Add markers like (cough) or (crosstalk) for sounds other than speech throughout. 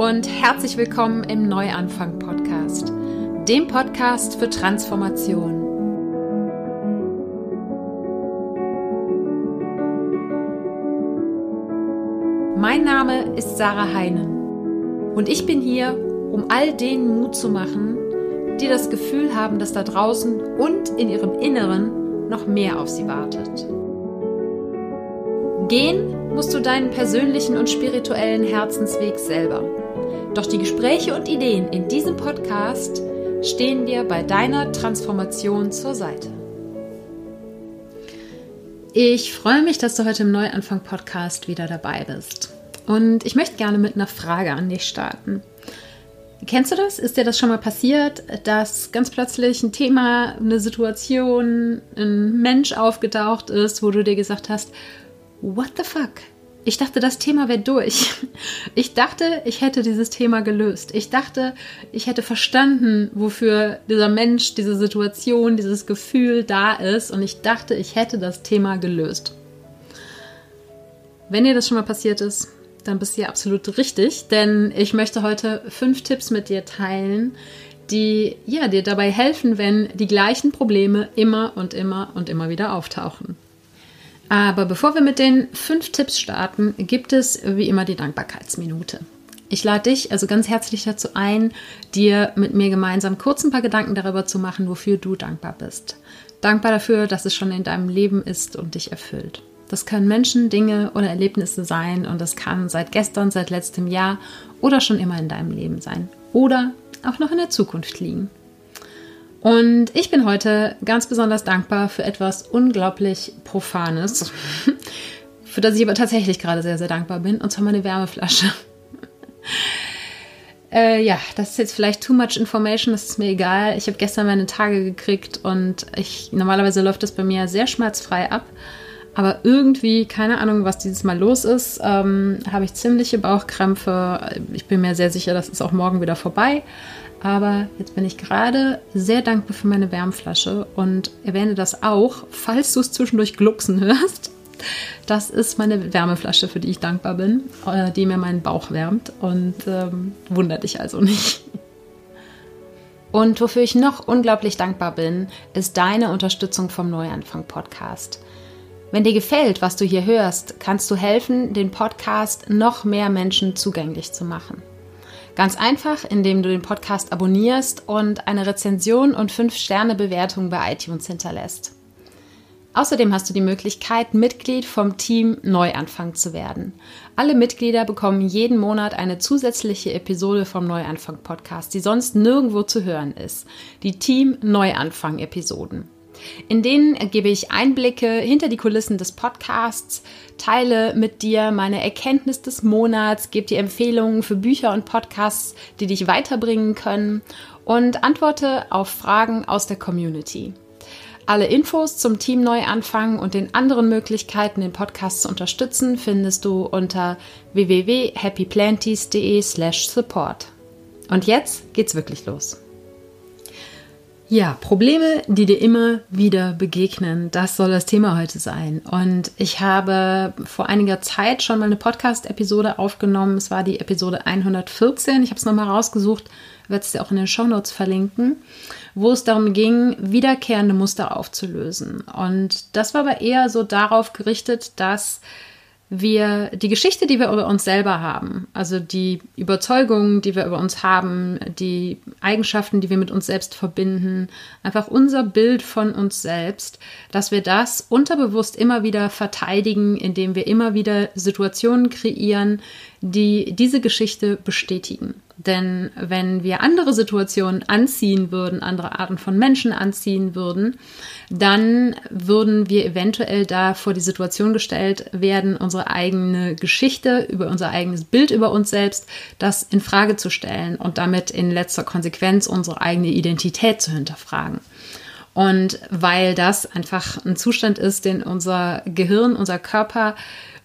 und herzlich willkommen im Neuanfang Podcast, dem Podcast für Transformation. Mein Name ist Sarah Heinen und ich bin hier, um all denen Mut zu machen, die das Gefühl haben, dass da draußen und in ihrem Inneren noch mehr auf sie wartet. Gehen musst du deinen persönlichen und spirituellen Herzensweg selber. Doch die Gespräche und Ideen in diesem Podcast stehen dir bei deiner Transformation zur Seite. Ich freue mich, dass du heute im Neuanfang-Podcast wieder dabei bist. Und ich möchte gerne mit einer Frage an dich starten. Kennst du das? Ist dir das schon mal passiert, dass ganz plötzlich ein Thema, eine Situation, ein Mensch aufgetaucht ist, wo du dir gesagt hast, what the fuck? Ich dachte, das Thema wäre durch. Ich dachte, ich hätte dieses Thema gelöst. Ich dachte, ich hätte verstanden, wofür dieser Mensch, diese Situation, dieses Gefühl da ist. Und ich dachte, ich hätte das Thema gelöst. Wenn dir das schon mal passiert ist, dann bist du ja absolut richtig, denn ich möchte heute fünf Tipps mit dir teilen, die ja, dir dabei helfen, wenn die gleichen Probleme immer und immer und immer wieder auftauchen. Aber bevor wir mit den fünf Tipps starten, gibt es wie immer die Dankbarkeitsminute. Ich lade dich also ganz herzlich dazu ein, dir mit mir gemeinsam kurz ein paar Gedanken darüber zu machen, wofür du dankbar bist. Dankbar dafür, dass es schon in deinem Leben ist und dich erfüllt. Das können Menschen, Dinge oder Erlebnisse sein und das kann seit gestern, seit letztem Jahr oder schon immer in deinem Leben sein. Oder auch noch in der Zukunft liegen. Und ich bin heute ganz besonders dankbar für etwas unglaublich Profanes, (laughs) für das ich aber tatsächlich gerade sehr, sehr dankbar bin, und zwar meine Wärmeflasche. (laughs) äh, ja, das ist jetzt vielleicht too much information, das ist mir egal. Ich habe gestern meine Tage gekriegt und ich normalerweise läuft das bei mir sehr schmerzfrei ab. Aber irgendwie, keine Ahnung, was dieses Mal los ist, ähm, habe ich ziemliche Bauchkrämpfe. Ich bin mir sehr sicher, das ist auch morgen wieder vorbei. Aber jetzt bin ich gerade sehr dankbar für meine Wärmflasche und erwähne das auch, falls du es zwischendurch glucksen hörst. Das ist meine Wärmeflasche, für die ich dankbar bin, äh, die mir meinen Bauch wärmt und ähm, wundert dich also nicht. Und wofür ich noch unglaublich dankbar bin, ist deine Unterstützung vom Neuanfang Podcast. Wenn dir gefällt, was du hier hörst, kannst du helfen, den Podcast noch mehr Menschen zugänglich zu machen. Ganz einfach, indem du den Podcast abonnierst und eine Rezension und 5-Sterne-Bewertung bei iTunes hinterlässt. Außerdem hast du die Möglichkeit, Mitglied vom Team Neuanfang zu werden. Alle Mitglieder bekommen jeden Monat eine zusätzliche Episode vom Neuanfang Podcast, die sonst nirgendwo zu hören ist. Die Team Neuanfang Episoden. In denen gebe ich Einblicke hinter die Kulissen des Podcasts, teile mit dir meine Erkenntnis des Monats, gebe dir Empfehlungen für Bücher und Podcasts, die dich weiterbringen können und antworte auf Fragen aus der Community. Alle Infos zum Team Neuanfang und den anderen Möglichkeiten, den Podcast zu unterstützen, findest du unter www.happyplanties.de/support. Und jetzt geht's wirklich los. Ja, Probleme, die dir immer wieder begegnen, das soll das Thema heute sein. Und ich habe vor einiger Zeit schon mal eine Podcast-Episode aufgenommen. Es war die Episode 114. Ich habe es nochmal rausgesucht, werde es dir auch in den Shownotes verlinken, wo es darum ging, wiederkehrende Muster aufzulösen. Und das war aber eher so darauf gerichtet, dass wir die Geschichte, die wir über uns selber haben, also die Überzeugungen, die wir über uns haben, die Eigenschaften, die wir mit uns selbst verbinden, einfach unser Bild von uns selbst, dass wir das unterbewusst immer wieder verteidigen, indem wir immer wieder Situationen kreieren, die diese Geschichte bestätigen. Denn wenn wir andere Situationen anziehen würden, andere Arten von Menschen anziehen würden, dann würden wir eventuell da vor die Situation gestellt werden, unsere eigene Geschichte über unser eigenes Bild über uns selbst, das in Frage zu stellen und damit in letzter Konsequenz unsere eigene Identität zu hinterfragen. Und weil das einfach ein Zustand ist, den unser Gehirn, unser Körper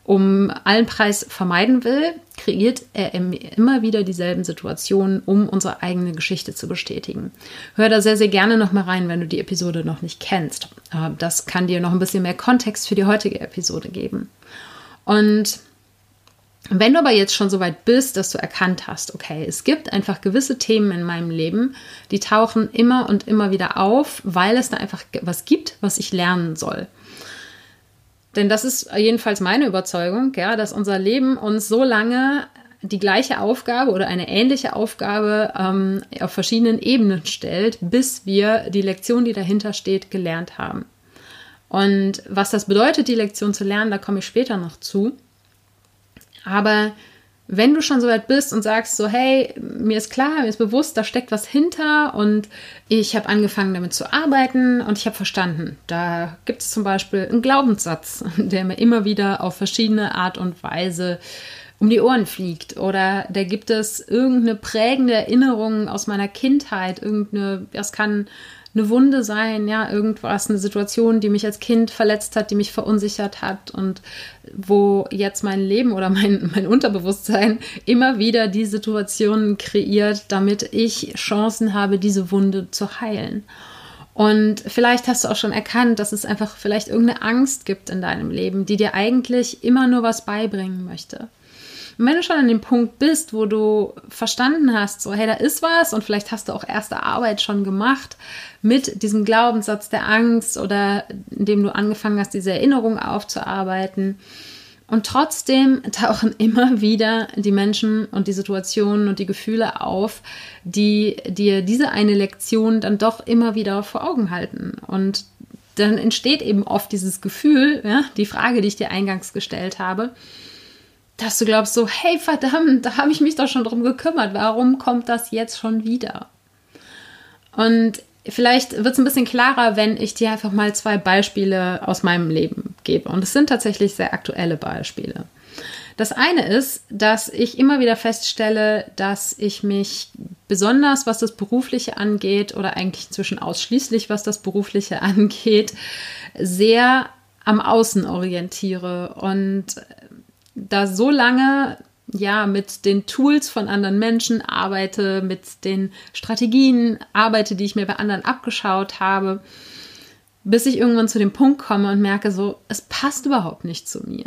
um allen Preis vermeiden will, kreiert er immer wieder dieselben Situationen, um unsere eigene Geschichte zu bestätigen. Hör da sehr, sehr gerne noch mal rein, wenn du die Episode noch nicht kennst. Äh, das kann dir noch ein bisschen mehr Kontext für die heutige Episode geben. Und Wenn du aber jetzt schon so weit bist, dass du erkannt hast, okay, es gibt einfach gewisse Themen in meinem Leben, die tauchen immer und immer wieder auf, weil es da einfach was gibt, was ich lernen soll. Denn das ist jedenfalls meine Überzeugung, ja, dass unser Leben uns so lange die gleiche Aufgabe oder eine ähnliche Aufgabe ähm, auf verschiedenen Ebenen stellt, bis wir die Lektion, die dahinter steht, gelernt haben. Und was das bedeutet, die Lektion zu lernen, da komme ich später noch zu. Aber wenn du schon so weit bist und sagst so, hey, mir ist klar, mir ist bewusst, da steckt was hinter und ich habe angefangen damit zu arbeiten und ich habe verstanden, da gibt es zum Beispiel einen Glaubenssatz, (laughs) der mir immer wieder auf verschiedene Art und Weise um die Ohren fliegt. Oder da gibt es irgendeine prägende Erinnerung aus meiner Kindheit, irgendeine, das kann eine Wunde sein, ja, irgendwas, eine Situation, die mich als Kind verletzt hat, die mich verunsichert hat und wo jetzt mein Leben oder mein, (laughs) mein Unterbewusstsein immer wieder die Situationen kreiert, damit ich Chancen habe, diese Wunde zu heilen. Und vielleicht hast du auch schon erkannt, dass es einfach vielleicht irgendeine Angst gibt in deinem Leben, die dir eigentlich immer nur was beibringen möchte. Und wenn du schon an dem Punkt bist, wo du verstanden hast, so, hey, da ist was und vielleicht hast du auch erste Arbeit schon gemacht mit diesem Glaubenssatz der Angst oder indem du angefangen hast, diese Erinnerung aufzuarbeiten. Und trotzdem tauchen (laughs) immer wieder die Menschen und die Situationen und die Gefühle auf, die dir diese eine Lektion dann doch immer wieder vor Augen halten. Und dann entsteht eben oft dieses Gefühl, ja, die Frage, die ich dir eingangs gestellt habe, dass du glaubst so, hey verdammt, da habe ich mich doch schon drum gekümmert, warum kommt das jetzt schon wieder? Und vielleicht wird es ein bisschen klarer, wenn ich dir einfach mal zwei Beispiele aus meinem Leben gebe. Und es sind tatsächlich sehr aktuelle Beispiele. Das eine ist, dass ich immer wieder feststelle, dass ich mich besonders, was das Berufliche angeht, oder eigentlich inzwischen ausschließlich, was das Berufliche (laughs) angeht, sehr am Außen orientiere und da so lange ja mit den Tools von anderen Menschen arbeite, mit den Strategien arbeite, die ich mir bei anderen abgeschaut habe, bis ich irgendwann zu dem Punkt komme und merke, so, es passt überhaupt nicht zu mir.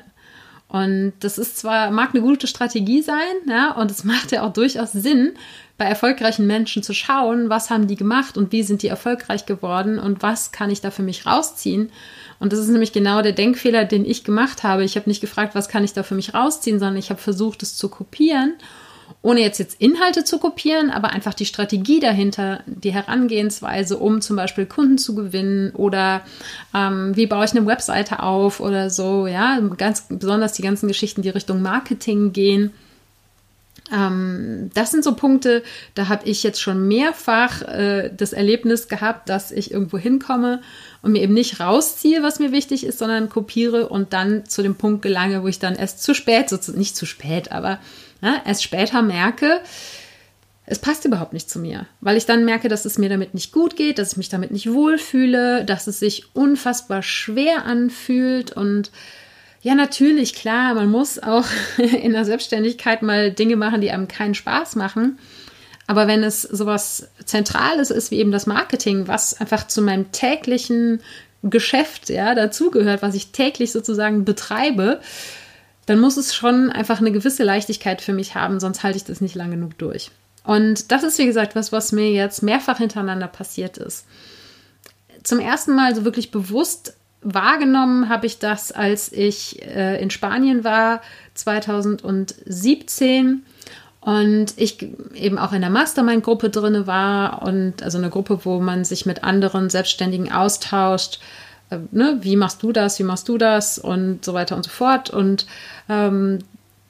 Und das ist zwar, mag eine gute Strategie sein, ja, und es macht ja auch durchaus Sinn, bei erfolgreichen Menschen zu schauen, was haben die gemacht und wie sind die erfolgreich geworden und was kann ich da für mich rausziehen. Und das ist nämlich genau der Denkfehler, den ich gemacht habe. Ich habe nicht gefragt, was kann ich da für mich rausziehen, sondern ich habe versucht, es zu kopieren, ohne jetzt jetzt Inhalte zu kopieren, aber einfach die Strategie dahinter, die Herangehensweise, um zum Beispiel Kunden zu gewinnen oder ähm, wie baue ich eine Webseite auf oder so, ja, ganz besonders die ganzen Geschichten, die Richtung Marketing gehen. Ähm, das sind so Punkte, da habe ich jetzt schon mehrfach äh, das Erlebnis gehabt, dass ich irgendwo hinkomme und mir eben nicht rausziehe, was mir wichtig ist, sondern kopiere und dann zu dem Punkt gelange, wo ich dann erst zu spät, sozusagen nicht zu spät, aber ne, erst später merke, es passt überhaupt nicht zu mir, weil ich dann merke, dass es mir damit nicht gut geht, dass ich mich damit nicht wohlfühle, dass es sich unfassbar schwer anfühlt und ja, natürlich, klar, man muss auch (laughs) in der Selbstständigkeit mal Dinge machen, die einem keinen Spaß machen. Aber wenn es sowas Zentrales ist wie eben das Marketing, was einfach zu meinem täglichen Geschäft ja, dazugehört, was ich täglich sozusagen betreibe, dann muss es schon einfach eine gewisse Leichtigkeit für mich haben, sonst halte ich das nicht lang genug durch. Und das ist, wie gesagt, was, was mir jetzt mehrfach hintereinander passiert ist. Zum ersten Mal so wirklich bewusst wahrgenommen habe ich das, als ich äh, in Spanien war, 2017 und ich eben auch in der Mastermind-Gruppe drin war und also eine Gruppe, wo man sich mit anderen Selbstständigen austauscht. Äh, ne? Wie machst du das? Wie machst du das? Und so weiter und so fort. Und ähm,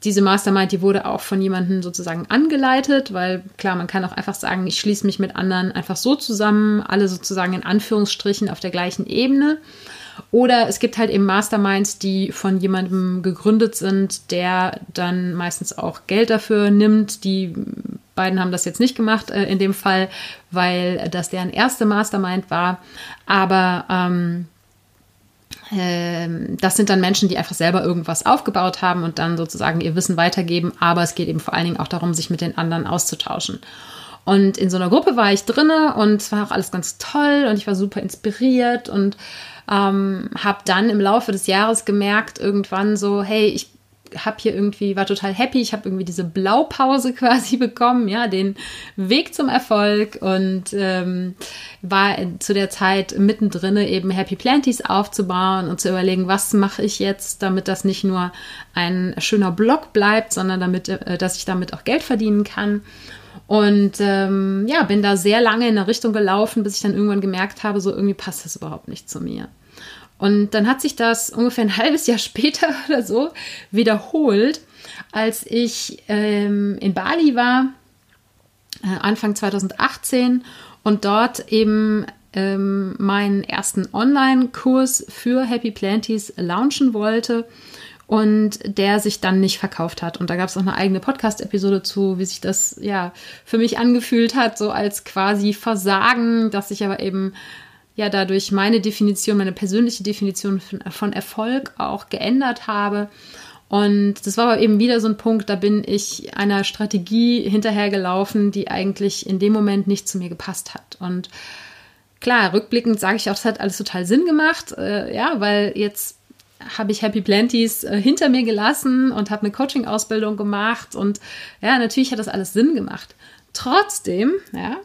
diese Mastermind, die wurde auch von jemandem sozusagen angeleitet, weil klar, man kann auch einfach sagen, ich schließe mich mit anderen einfach so zusammen, alle sozusagen in Anführungsstrichen auf der gleichen Ebene. Oder es gibt halt eben Masterminds, die von jemandem gegründet sind, der dann meistens auch Geld dafür nimmt. Die beiden haben das jetzt nicht gemacht äh, in dem Fall, weil das deren erste Mastermind war. Aber ähm, das sind dann Menschen, die einfach selber irgendwas aufgebaut haben und dann sozusagen ihr Wissen weitergeben. Aber es geht eben vor allen Dingen auch darum, sich mit den anderen auszutauschen. Und in so einer Gruppe war ich drinne und es war auch alles ganz toll und ich war super inspiriert und ähm, habe dann im Laufe des Jahres gemerkt, irgendwann so, hey, ich habe hier irgendwie, war total happy. Ich habe irgendwie diese Blaupause (laughs) quasi bekommen, ja, den Weg zum Erfolg und ähm, war zu der Zeit mittendrin eben Happy Planties aufzubauen und zu überlegen, was mache ich jetzt, damit das nicht nur ein schöner Blog bleibt, sondern damit, äh, dass ich damit auch Geld verdienen kann. Und ähm, ja, bin da sehr lange in eine Richtung gelaufen, bis ich dann irgendwann gemerkt habe, so irgendwie passt das überhaupt nicht zu mir. Und dann hat sich das ungefähr ein (laughs) halbes Jahr später oder so wiederholt, als ich ähm, in Bali war, äh, Anfang 2018, und dort eben ähm, meinen ersten Online-Kurs für Happy Planties launchen wollte und der sich dann nicht verkauft hat. Und da gab es auch eine eigene Podcast-Episode zu, wie sich das ja für mich angefühlt hat, so als quasi Versagen, dass ich aber eben ja dadurch meine Definition, meine persönliche Definition von, Erfolg auch geändert habe. Und das war aber eben wieder so ein Punkt, da bin ich einer Strategie hinterhergelaufen, die eigentlich in dem Moment nicht zu mir gepasst hat. Und klar, rückblickend sage ich auch, das hat alles total Sinn gemacht, äh, ja, weil jetzt habe ich Happy Planties äh, hinter mir gelassen und habe eine Coaching-Ausbildung gemacht und ja, natürlich hat das alles Sinn gemacht. Trotzdem, ja,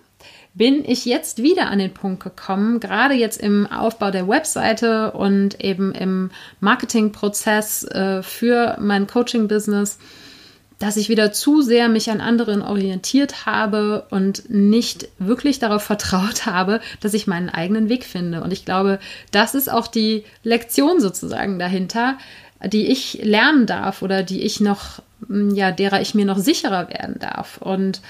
bin ich jetzt wieder an den Punkt gekommen, gerade jetzt im Aufbau der Webseite und eben im Marketingprozess äh, für mein Coaching-Business, dass ich wieder zu sehr mich an anderen orientiert habe und nicht wirklich darauf (laughs) vertraut habe, dass ich meinen eigenen Weg finde. Und ich glaube, das ist auch die Lektion sozusagen dahinter, die ich lernen darf oder die ich noch, ja, derer ich mir noch sicherer werden darf. Und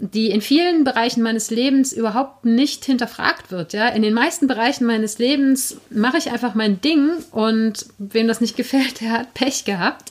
die in vielen Bereichen meines Lebens überhaupt nicht hinterfragt wird. Ja? In den meisten Bereichen meines Lebens mache ich einfach mein Ding und wem das nicht (laughs) gefällt, der hat Pech gehabt.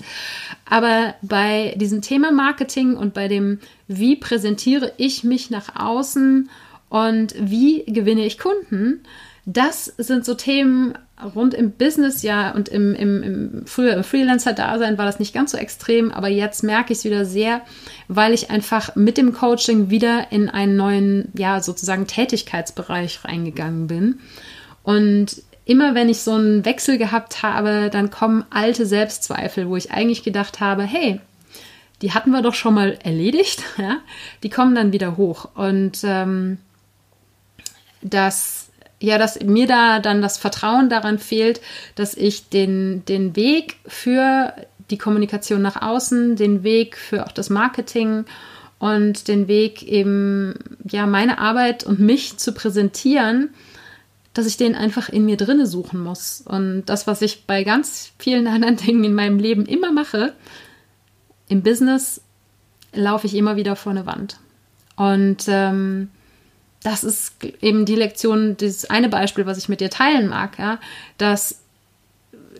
Aber bei diesem Thema Marketing und bei dem, wie präsentiere ich mich nach außen und wie gewinne ich Kunden, das sind so Themen, rund im Business ja und im, im, im früher im Freelancer-Dasein war das nicht ganz so extrem, aber jetzt merke ich es wieder sehr, weil ich einfach mit dem Coaching wieder in einen neuen, ja, sozusagen Tätigkeitsbereich reingegangen bin. Und immer wenn ich so einen Wechsel gehabt habe, dann kommen alte Selbstzweifel, wo ich eigentlich gedacht habe, hey, die hatten wir doch schon mal erledigt, (laughs) ja, die kommen dann wieder hoch. Und ähm, das ja, dass mir da dann das Vertrauen daran fehlt, dass ich den, den Weg für die Kommunikation nach außen, den Weg für auch das Marketing und den Weg eben, ja, meine Arbeit und mich zu präsentieren, dass ich den einfach in mir drinne suchen muss. Und das, was ich bei ganz vielen (laughs) anderen Dingen in meinem Leben immer mache, im Business laufe ich immer wieder vor eine Wand. Und ähm, das ist eben die Lektion, dieses eine Beispiel, was ich mit dir teilen mag, ja, dass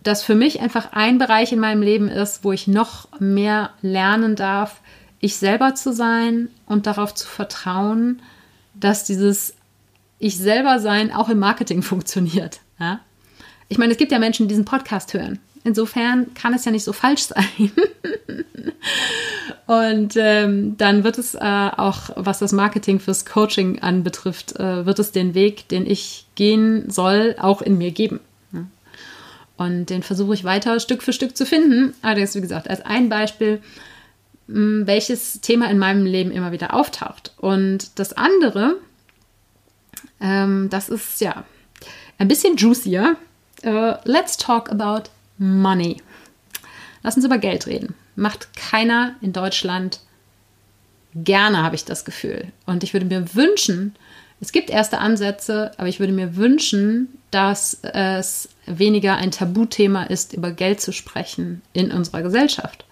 das für mich einfach ein Bereich in meinem Leben ist, wo ich noch mehr lernen darf, ich selber zu sein und darauf zu vertrauen, dass dieses Ich selber sein auch im Marketing (laughs) funktioniert. Ja? Ich meine, es gibt ja Menschen, die diesen Podcast hören. Insofern kann es ja nicht so falsch sein. Und ähm, dann wird es äh, auch, was das Marketing fürs Coaching anbetrifft, äh, wird es den Weg, den ich gehen soll, auch in mir geben. Und den versuche ich weiter Stück für Stück zu finden. Allerdings, wie gesagt, als ein Beispiel, welches Thema in meinem Leben immer wieder auftaucht. Und das andere, ähm, das ist ja ein bisschen juicier. Uh, let's talk about money. Lass uns über Geld reden macht keiner in Deutschland gerne, habe ich das Gefühl. Und ich würde mir wünschen, es gibt erste Ansätze, aber ich würde mir wünschen, dass es weniger ein Tabuthema ist, über Geld zu sprechen in unserer Gesellschaft.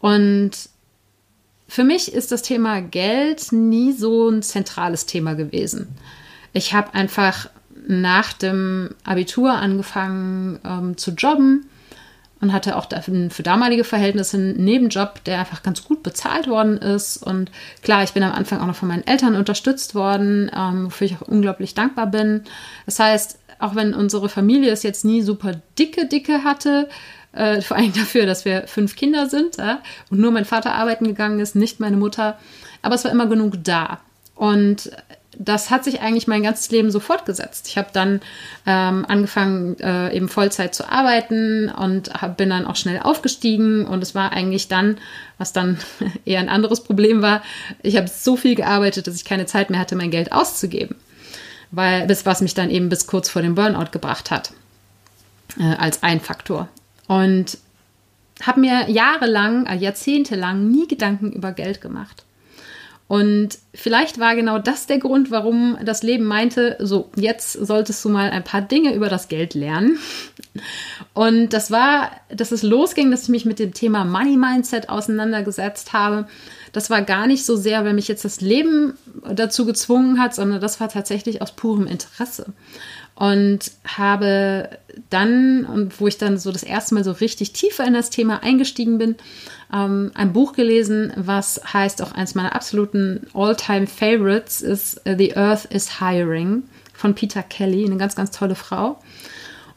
Und für mich ist das Thema Geld nie so ein zentrales Thema gewesen. Ich habe einfach nach dem Abitur angefangen ähm, zu jobben und hatte auch für damalige Verhältnisse einen Nebenjob, der einfach ganz gut bezahlt worden ist. Und klar, ich bin am Anfang auch noch von meinen Eltern unterstützt worden, ähm, wofür ich auch unglaublich dankbar bin. Das heißt, auch wenn unsere Familie es jetzt nie super dicke, dicke hatte, äh, vor allem dafür, dass wir fünf Kinder sind äh, und nur mein Vater arbeiten gegangen ist, nicht meine Mutter, aber es war immer genug da. Und das hat sich eigentlich mein ganzes Leben so fortgesetzt. Ich habe dann ähm, angefangen, äh, eben Vollzeit zu arbeiten und hab, bin dann auch schnell aufgestiegen. Und es war eigentlich dann, was dann (laughs) eher ein anderes Problem war, ich habe so viel gearbeitet, dass ich keine Zeit mehr hatte, mein Geld auszugeben. Weil das, was mich dann eben bis kurz vor dem Burnout gebracht hat, äh, als ein Faktor. Und habe mir jahrelang, äh, jahrzehntelang nie Gedanken über Geld gemacht. Und vielleicht war genau das der Grund, warum das Leben meinte, so, jetzt solltest du mal ein paar Dinge über das Geld lernen. Und das war, dass es losging, dass ich mich mit dem Thema Money Mindset auseinandergesetzt habe. Das war gar nicht so sehr, weil mich jetzt das Leben dazu gezwungen hat, sondern das war tatsächlich aus purem Interesse und habe dann, wo ich dann so das erste Mal so richtig tiefer in das Thema eingestiegen bin, ähm, ein Buch gelesen, was heißt auch eins meiner absoluten All-Time-Favorites ist The Earth is Hiring von Peter Kelly, eine ganz, ganz tolle Frau.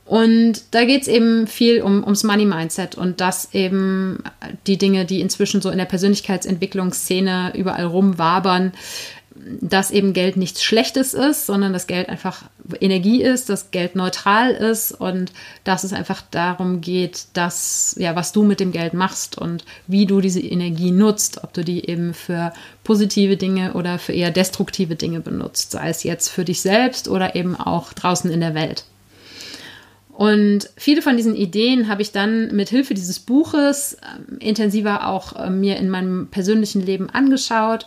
Und da geht es eben viel um, ums Money Mindset und das eben die Dinge, die inzwischen so in der Persönlichkeitsentwicklungsszene überall rumwabern, dass eben Geld nichts Schlechtes ist, sondern dass Geld einfach Energie ist, dass Geld neutral ist und dass es einfach darum geht, dass, ja, was du mit dem Geld machst und wie du diese Energie nutzt, ob du die eben für positive Dinge oder für eher destruktive Dinge benutzt, sei es jetzt für dich selbst oder eben auch draußen in der Welt. Und viele von diesen Ideen habe ich dann mit Hilfe dieses Buches äh, intensiver auch äh, mir in meinem persönlichen Leben angeschaut.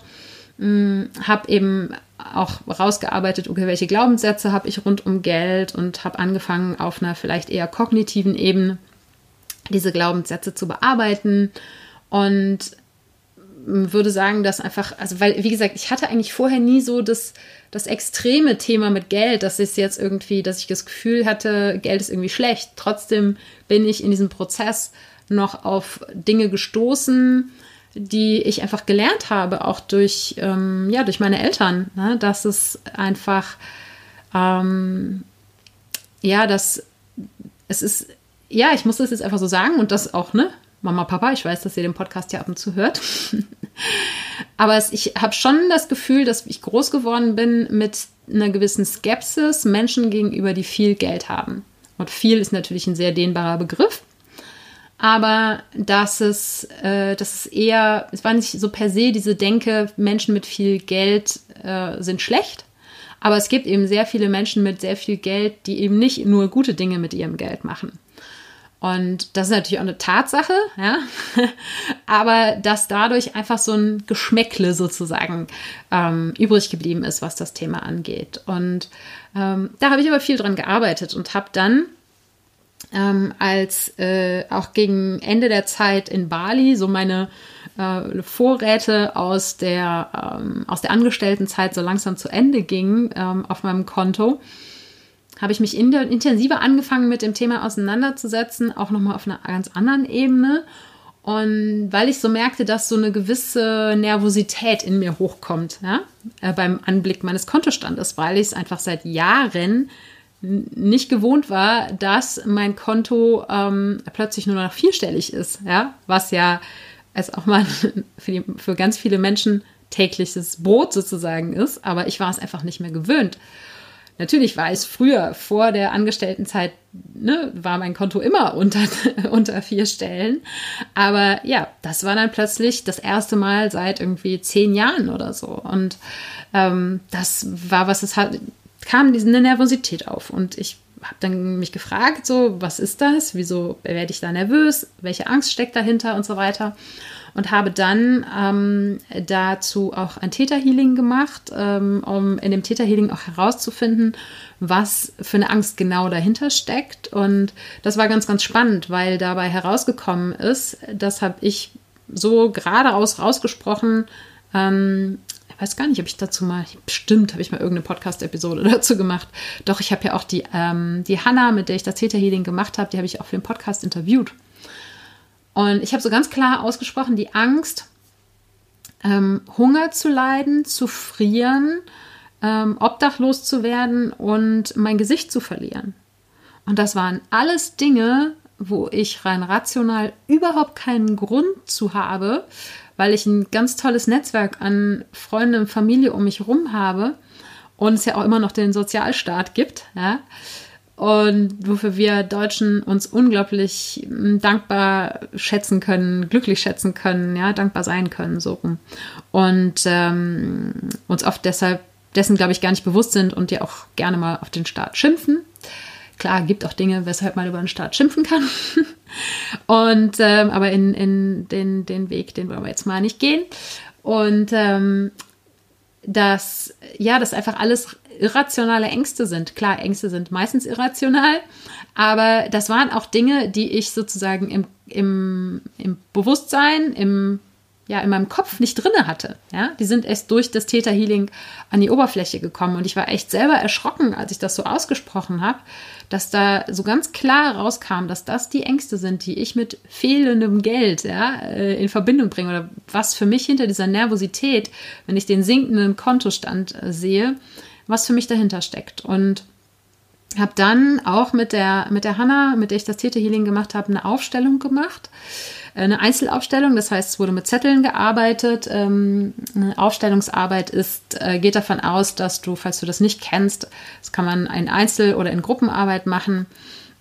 Hm, habe eben auch rausgearbeitet, okay, welche Glaubenssätze habe ich rund um Geld und habe angefangen, auf einer vielleicht eher kognitiven Ebene diese Glaubenssätze zu bearbeiten. Und würde sagen, dass einfach, also weil, wie gesagt, ich hatte eigentlich vorher nie so das, das extreme Thema mit Geld, dass es jetzt irgendwie, dass ich das Gefühl hatte, Geld ist irgendwie schlecht. Trotzdem bin ich in diesem Prozess noch auf Dinge gestoßen, die ich einfach gelernt habe, auch durch, ähm, ja, durch meine Eltern, ne? dass es einfach, ähm, ja, dass es ist, ja, ich muss das jetzt einfach so sagen und das auch, ne, Mama, Papa, ich weiß, dass ihr den Podcast ja ab und zu hört. (laughs) Aber es, ich habe schon das Gefühl, dass ich groß geworden bin mit einer gewissen Skepsis Menschen gegenüber, die viel Geld haben. Und viel ist natürlich ein sehr dehnbarer Begriff aber dass es, äh, dass es eher, es war nicht so per se diese Denke, Menschen mit viel Geld äh, sind schlecht, aber es gibt eben sehr viele Menschen mit sehr viel Geld, die eben nicht nur gute Dinge mit ihrem Geld machen. Und das ist natürlich auch eine Tatsache, ja. (laughs) aber dass dadurch einfach so ein Geschmäckle sozusagen ähm, übrig geblieben ist, was das Thema angeht. Und ähm, da habe ich aber viel dran gearbeitet und habe dann ähm, als äh, auch gegen Ende der Zeit in Bali so meine äh, Vorräte aus der, ähm, aus der Angestelltenzeit so langsam zu Ende gingen ähm, auf meinem Konto, habe ich mich in der, intensiver angefangen mit dem Thema auseinanderzusetzen, auch nochmal auf einer ganz anderen Ebene. Und weil ich so merkte, dass so eine gewisse Nervosität in mir hochkommt, ja, äh, beim Anblick meines Kontostandes, weil ich es einfach seit Jahren nicht gewohnt war, dass mein Konto ähm, plötzlich nur noch vierstellig ist, ja, was ja als auch mal (laughs) für, die, für ganz viele Menschen tägliches Brot sozusagen ist, aber ich war es einfach nicht mehr gewöhnt. Natürlich war es früher, vor der Angestelltenzeit, ne, war mein Konto immer unter, (laughs) unter vier Stellen. Aber ja, das war dann plötzlich das erste Mal seit irgendwie zehn Jahren oder so. Und ähm, das war was, es hat, kam diese Nervosität auf und ich habe dann mich gefragt, so, was ist das? Wieso werde ich da nervös? Welche Angst steckt dahinter und so weiter? Und habe dann ähm, dazu auch ein Täterhealing gemacht, ähm, um in dem Täterhealing auch herauszufinden, was für eine Angst genau dahinter steckt. Und das war ganz, ganz spannend, weil dabei herausgekommen ist, das habe ich so geradeaus rausgesprochen, ähm, weiß gar nicht, ob ich dazu mal, bestimmt habe ich mal irgendeine Podcast-Episode (laughs) dazu gemacht. Doch, ich habe ja auch die, ähm, die Hanna, mit der ich das Theta Healing gemacht habe, die habe ich auch für den Podcast interviewt. Und ich habe so ganz klar ausgesprochen, die Angst, ähm, Hunger zu leiden, zu frieren, ähm, obdachlos zu werden und mein Gesicht zu verlieren. Und das waren alles Dinge, wo ich rein rational überhaupt keinen Grund zu habe, weil ich ein ganz tolles Netzwerk an Freunden und Familie um mich herum habe und es ja auch immer noch den Sozialstaat gibt, ja, und wofür wir Deutschen uns unglaublich hm, dankbar schätzen können, glücklich schätzen können, ja, dankbar sein können, so rum. Und ähm, uns oft deshalb dessen, glaube ich, gar nicht bewusst sind und ja auch gerne mal auf den Staat schimpfen. Klar, gibt auch Dinge, weshalb man über den Staat schimpfen kann. (laughs) und ähm, aber in, in den, den Weg, den wollen wir jetzt mal nicht gehen. Und ähm, dass ja, das einfach alles irrationale Ängste sind. Klar, Ängste sind meistens irrational, aber das waren auch Dinge, die ich sozusagen im, im, im Bewusstsein, im ja in meinem Kopf nicht drinne hatte. Ja, die sind erst durch das Theta Healing an die Oberfläche gekommen. Und ich war echt selber erschrocken, als ich das so ausgesprochen habe, dass da so ganz klar rauskam, dass das die Ängste sind, die ich mit fehlendem Geld ja, äh, in Verbindung bringe. Oder was für mich hinter dieser Nervosität, wenn ich den sinkenden Kontostand äh, sehe, was für mich dahinter steckt. Und habe dann auch mit der mit der Hanna, mit der ich das Theta Healing gemacht habe, eine Aufstellung gemacht eine Einzelaufstellung, das heißt, es wurde mit Zetteln gearbeitet. Ähm, eine Aufstellungsarbeit ist, äh, geht davon aus, dass du, falls du das nicht kennst, das kann man in Einzel- oder in Gruppenarbeit machen,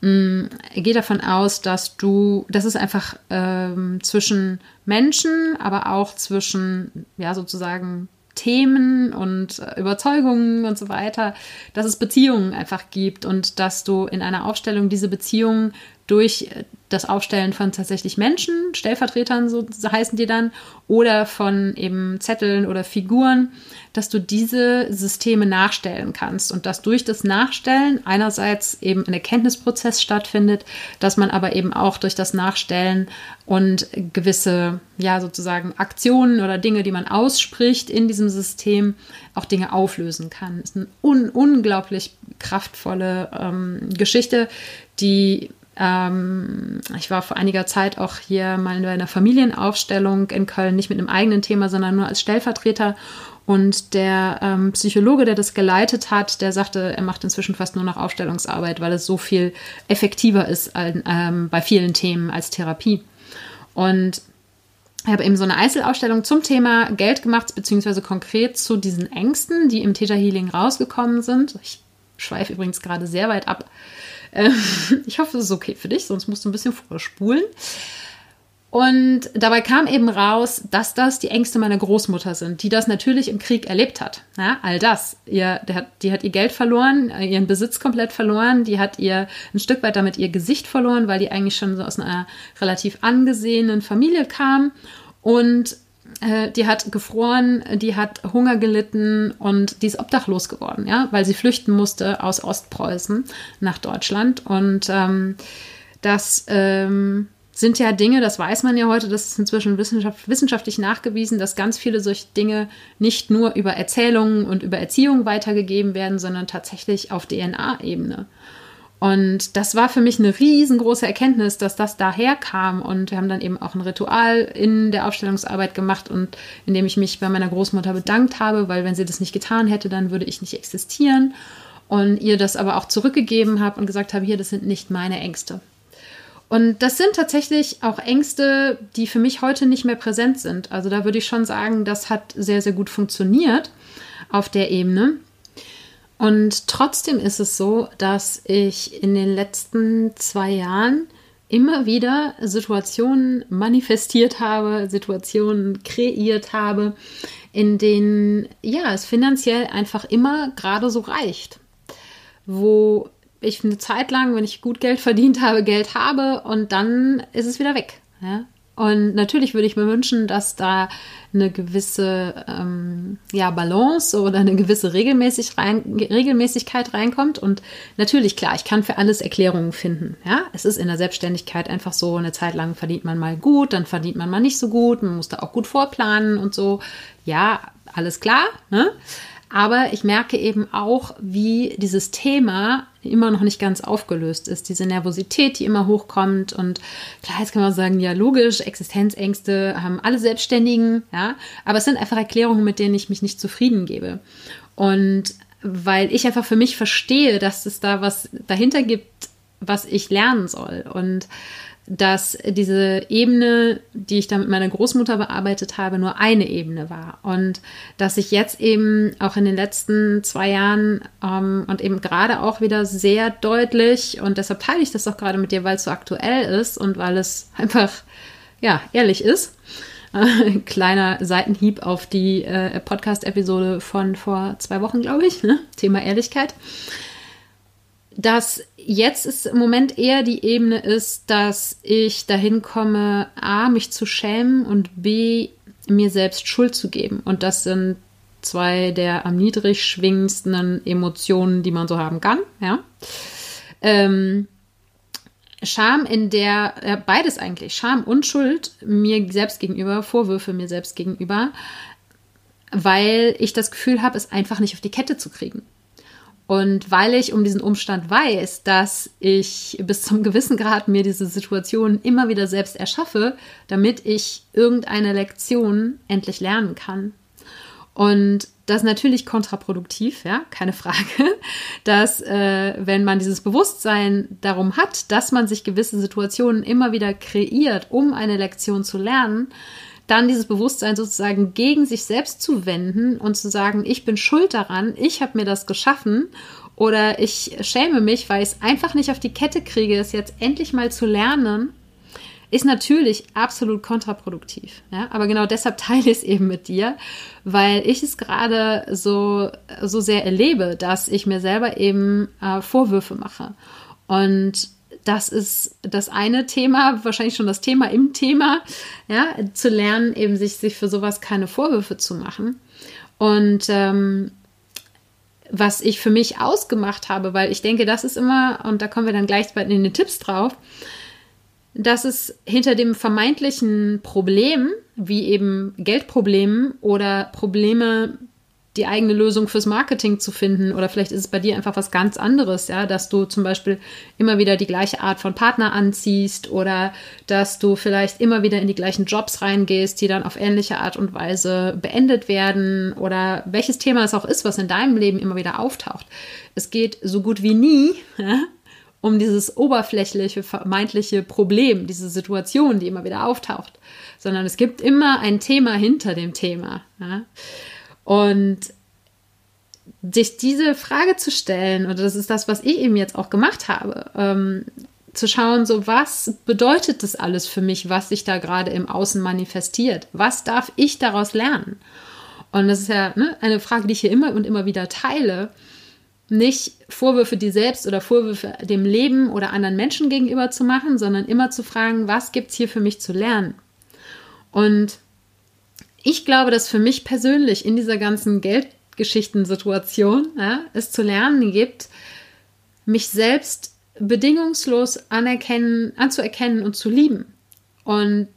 mm, geht davon aus, dass du, das ist einfach ähm, zwischen Menschen, aber auch zwischen, ja, sozusagen Themen und äh, Überzeugungen und so weiter, dass es Beziehungen einfach gibt und dass du in einer Aufstellung diese Beziehungen durch das Aufstellen von tatsächlich Menschen, Stellvertretern, so heißen die dann, oder von eben Zetteln oder Figuren, dass du diese Systeme nachstellen kannst und dass durch das Nachstellen einerseits eben ein Erkenntnisprozess stattfindet, dass man aber eben auch durch das Nachstellen und gewisse, ja, sozusagen Aktionen oder Dinge, die man ausspricht in diesem System, auch Dinge auflösen kann. Das ist eine un unglaublich kraftvolle ähm, Geschichte, die ähm, ich war vor einiger Zeit auch hier mal in einer Familienaufstellung in Köln, nicht mit einem eigenen Thema, sondern nur als Stellvertreter. Und der ähm, Psychologe, der das geleitet hat, der sagte, er macht inzwischen fast nur noch Aufstellungsarbeit, weil es so viel effektiver ist ähm, bei vielen Themen als Therapie. Und ich habe eben so eine Einzelaufstellung zum Thema Geld gemacht, beziehungsweise konkret zu diesen Ängsten, die im Theta Healing rausgekommen sind. Ich schweife übrigens gerade sehr weit ab. Ähm, (laughs) ich hoffe, es ist okay für dich, sonst musst du ein bisschen vorspulen. Und dabei kam eben raus, dass das die Ängste meiner Großmutter sind, die das natürlich im Krieg erlebt hat. Ja, all das. Ihr, hat, die hat ihr Geld verloren, ihren Besitz komplett verloren, die hat ihr ein Stück weit damit ihr Gesicht verloren, weil die eigentlich schon so aus einer relativ angesehenen Familie kam. Und äh, die hat gefroren, die hat Hunger gelitten und die ist obdachlos geworden, ja, weil sie flüchten musste aus Ostpreußen nach Deutschland. Und ähm, das ähm, sind ja Dinge, das weiß man ja heute, das ist inzwischen wissenschaft, wissenschaftlich nachgewiesen, dass ganz viele solche Dinge nicht nur über Erzählungen und über Erziehung weitergegeben werden, sondern tatsächlich auf DNA-Ebene. Und das war für mich eine riesengroße Erkenntnis, dass das daher kam. Und wir haben dann eben auch ein Ritual in der Aufstellungsarbeit gemacht und indem ich mich bei meiner Großmutter bedankt habe, weil wenn sie das nicht getan hätte, dann würde ich nicht existieren. Und ihr das aber auch zurückgegeben habe und gesagt habe, hier, das sind nicht meine Ängste. Und das sind tatsächlich auch Ängste, die für mich heute nicht mehr präsent sind. Also da würde ich schon sagen, das hat sehr, sehr gut funktioniert auf der Ebene. Und trotzdem ist es so, dass ich in den letzten zwei Jahren immer wieder Situationen manifestiert habe, Situationen kreiert habe, in denen ja es finanziell einfach immer gerade so reicht, wo ich eine Zeit lang, wenn ich gut Geld verdient habe, Geld habe und dann ist es wieder weg. Ja? Und natürlich würde ich mir wünschen, dass da eine gewisse ähm, ja, Balance oder eine gewisse Regelmäßig rein, Regelmäßigkeit reinkommt. Und natürlich, klar, ich kann für alles Erklärungen finden. Ja, es ist in der Selbstständigkeit einfach so, eine Zeit lang verdient man mal gut, dann verdient man mal nicht so gut, man muss da auch gut vorplanen und so. Ja, alles klar. Ne? Aber ich merke eben auch, wie dieses Thema immer noch nicht ganz aufgelöst ist. Diese Nervosität, die immer hochkommt. Und klar, jetzt kann man sagen, ja, logisch, Existenzängste haben alle Selbstständigen, ja. Aber es sind einfach Erklärungen, mit denen ich mich nicht zufrieden gebe. Und weil ich einfach für mich verstehe, dass es da was dahinter gibt, was ich lernen soll. Und dass diese Ebene, die ich da mit meiner Großmutter bearbeitet habe, nur eine Ebene war. Und dass ich jetzt eben auch in den letzten zwei Jahren ähm, und eben gerade auch wieder sehr deutlich, und deshalb teile ich das auch gerade mit dir, weil es so aktuell ist und weil es einfach, ja, ehrlich ist. Äh, (laughs) kleiner Seitenhieb auf die äh, Podcast-Episode von vor zwei Wochen, glaube ich. Ne? Thema Ehrlichkeit dass jetzt ist im Moment eher die Ebene ist, dass ich dahin komme, A, mich zu schämen und B, mir selbst Schuld zu geben. Und das sind zwei der am niedrig schwingendsten Emotionen, die man so haben kann. Ja. Ähm, Scham in der, äh, beides eigentlich, Scham und Schuld mir selbst gegenüber, Vorwürfe mir selbst gegenüber, weil ich das Gefühl habe, es einfach nicht auf die Kette zu kriegen. Und weil ich um diesen Umstand weiß, dass ich bis zum (laughs) gewissen Grad mir diese Situation immer wieder selbst erschaffe, damit ich irgendeine Lektion endlich lernen kann. Und das ist natürlich kontraproduktiv, ja, keine Frage, (laughs) dass äh, wenn man dieses Bewusstsein darum hat, dass man sich gewisse Situationen immer wieder kreiert, um eine Lektion zu lernen, dann dieses Bewusstsein sozusagen gegen sich selbst zu wenden und zu sagen, ich bin schuld daran, ich habe mir das geschaffen oder ich schäme mich, weil ich es einfach nicht auf die Kette kriege, es jetzt endlich mal zu lernen, ist natürlich absolut kontraproduktiv. Ja? Aber genau deshalb teile ich es eben mit dir, weil ich es gerade so, so sehr erlebe, dass ich mir selber eben äh, Vorwürfe mache. Und das ist das eine Thema, wahrscheinlich schon das Thema im Thema, ja, zu lernen, eben sich, sich für sowas keine Vorwürfe zu machen. Und ähm, was ich für mich ausgemacht habe, weil ich denke, das ist immer, und da kommen wir dann gleich in den Tipps drauf, dass es hinter dem vermeintlichen Problem, wie eben Geldproblemen oder Probleme die eigene Lösung fürs Marketing zu finden. Oder vielleicht ist es bei dir einfach was ganz anderes, ja, dass du zum Beispiel immer wieder die gleiche Art von Partner anziehst oder dass du vielleicht immer wieder in die gleichen Jobs reingehst, die dann auf ähnliche Art und Weise beendet werden oder welches Thema es auch ist, was in deinem Leben immer wieder auftaucht. Es geht so gut wie nie ja, um dieses oberflächliche, vermeintliche Problem, diese Situation, die immer wieder auftaucht, sondern es gibt immer ein Thema hinter dem Thema. Ja. Und sich diese Frage zu stellen, oder das ist das, was ich eben jetzt auch gemacht habe, ähm, zu schauen, so was bedeutet das alles für mich, was sich da gerade im Außen manifestiert? Was darf ich daraus lernen? Und das ist ja ne, eine Frage, die ich hier immer und immer wieder teile. Nicht Vorwürfe dir selbst oder Vorwürfe dem Leben oder anderen Menschen gegenüber zu machen, sondern immer zu fragen, was gibt es hier für mich zu lernen? Und ich glaube, dass für mich persönlich in dieser ganzen Geldgeschichtensituation ja, es zu lernen gibt, mich selbst bedingungslos anerkennen, anzuerkennen und zu lieben. Und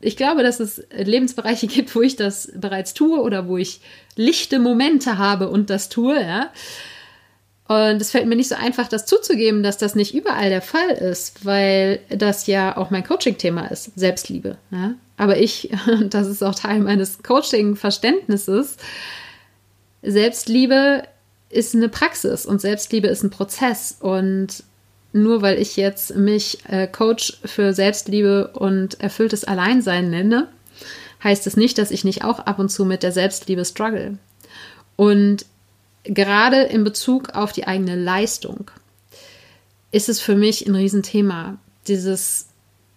ich glaube, dass es Lebensbereiche gibt, wo ich das bereits tue oder wo ich lichte Momente habe und das tue, ja. Und es fällt mir nicht so einfach, das zuzugeben, dass das nicht überall der Fall ist, weil das ja auch mein Coaching-Thema ist, Selbstliebe. Ja? Aber ich, (laughs) das ist auch Teil meines Coaching-Verständnisses, Selbstliebe ist eine Praxis und Selbstliebe ist ein Prozess. Und nur weil ich jetzt mich äh, Coach für Selbstliebe und erfülltes Alleinsein nenne, heißt es nicht, dass ich nicht auch ab und zu mit der Selbstliebe struggle. Und gerade in Bezug auf die eigene Leistung ist es für mich ein Riesenthema. Dieses,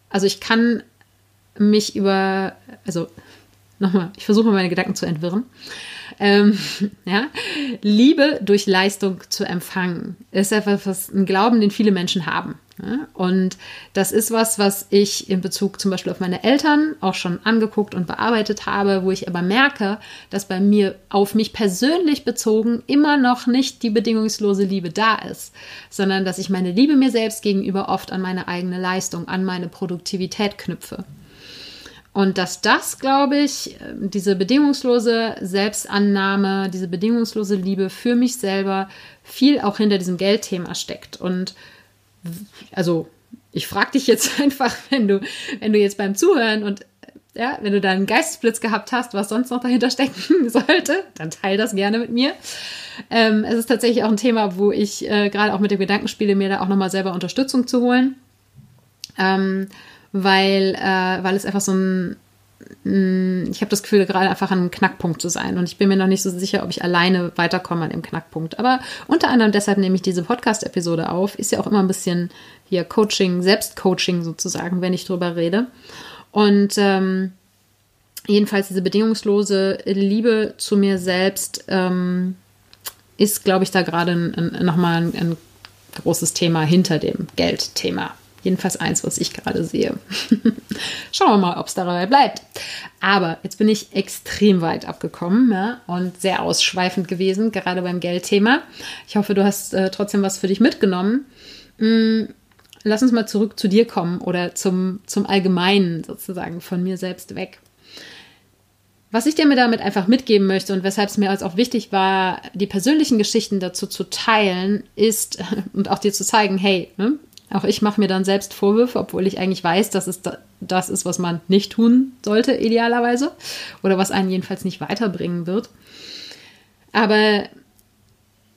also ich kann mich über, also nochmal, ich versuche mal meine Gedanken zu entwirren. Ähm, (laughs) ja, Liebe durch Leistung zu empfangen, ist etwas, was ein Glauben, den viele Menschen haben. Ja? Und das ist was, was ich in Bezug zum Beispiel auf meine Eltern auch schon angeguckt und bearbeitet habe, wo ich aber merke, dass bei mir auf mich persönlich bezogen immer noch nicht die bedingungslose Liebe da ist, sondern dass ich meine Liebe mir selbst gegenüber oft an meine eigene Leistung, an meine Produktivität knüpfe. Und dass das, glaube ich, diese bedingungslose Selbstannahme, diese bedingungslose Liebe für mich selber viel auch hinter diesem Geldthema steckt. Und also ich frage dich jetzt (laughs) einfach, wenn du, wenn du jetzt beim Zuhören und Ja, wenn du da einen Geistesblitz gehabt hast, was sonst noch dahinter stecken (laughs) sollte, dann teile das gerne mit mir. Ähm, es ist tatsächlich auch ein Thema, wo ich äh, gerade auch mit dem Gedanken spiele, mir da auch nochmal selber Unterstützung zu holen. Ähm, weil, äh, weil es einfach so ein, mh, ich habe das Gefühl, gerade einfach an einem Knackpunkt zu sein. Und ich bin mir noch nicht so sicher, ob ich alleine weiterkomme an dem Knackpunkt. Aber unter anderem deshalb nehme ich diese Podcast-Episode auf. Ist ja auch immer ein bisschen hier Coaching, Selbstcoaching sozusagen, wenn ich drüber rede. Und ähm, jedenfalls diese bedingungslose Liebe zu mir selbst ähm, ist, glaube ich, da gerade nochmal ein, ein großes Thema hinter dem Geldthema. Jedenfalls eins, was ich gerade sehe. (laughs) Schauen wir mal, ob es dabei bleibt. Aber jetzt bin ich extrem weit abgekommen ja, und sehr ausschweifend gewesen, gerade beim Geldthema. Ich hoffe, du hast äh, trotzdem was für dich mitgenommen. Mm, lass uns mal zurück zu dir kommen oder zum, zum Allgemeinen sozusagen von mir selbst weg. Was ich dir mir damit einfach mitgeben möchte und weshalb es mir als auch wichtig war, die persönlichen Geschichten dazu zu teilen, ist (laughs) und auch dir zu zeigen, hey, ne, auch ich mache mir dann selbst Vorwürfe, obwohl ich eigentlich weiß, dass es das ist, was man nicht tun sollte, idealerweise, oder was einen jedenfalls nicht weiterbringen wird. Aber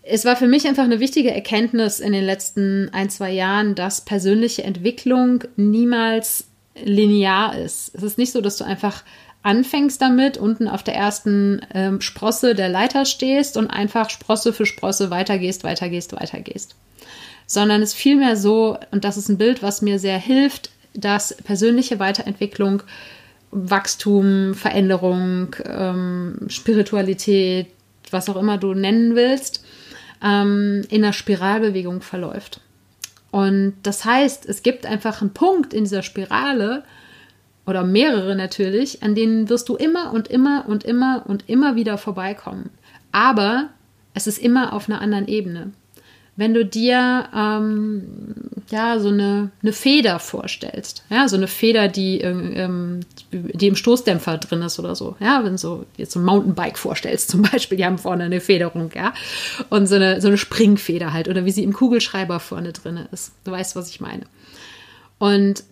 es war für mich einfach eine wichtige Erkenntnis in den letzten ein, zwei Jahren, dass persönliche Entwicklung niemals linear ist. Es ist nicht so, dass du einfach anfängst damit, unten auf der ersten ähm, Sprosse der Leiter stehst und einfach Sprosse für Sprosse weitergehst, weitergehst, weitergehst. Sondern es ist vielmehr so, und das ist ein Bild, was mir sehr hilft, dass persönliche Weiterentwicklung, Wachstum, Veränderung, ähm, Spiritualität, was auch immer du nennen willst, ähm, in einer Spiralbewegung verläuft. Und das heißt, es gibt einfach einen Punkt in dieser Spirale, oder mehrere natürlich, an denen wirst du immer und immer und immer und immer wieder vorbeikommen. Aber es ist immer auf einer anderen Ebene wenn du dir ähm, ja so eine, eine Feder vorstellst, ja, so eine Feder, die, ähm, die im Stoßdämpfer drin ist oder so, ja, wenn du so jetzt so ein Mountainbike vorstellst zum (laughs) Beispiel, die haben vorne eine Federung, ja, und so eine, so eine Springfeder halt oder wie sie im Kugelschreiber vorne drin ist. Du weißt, was ich meine. Und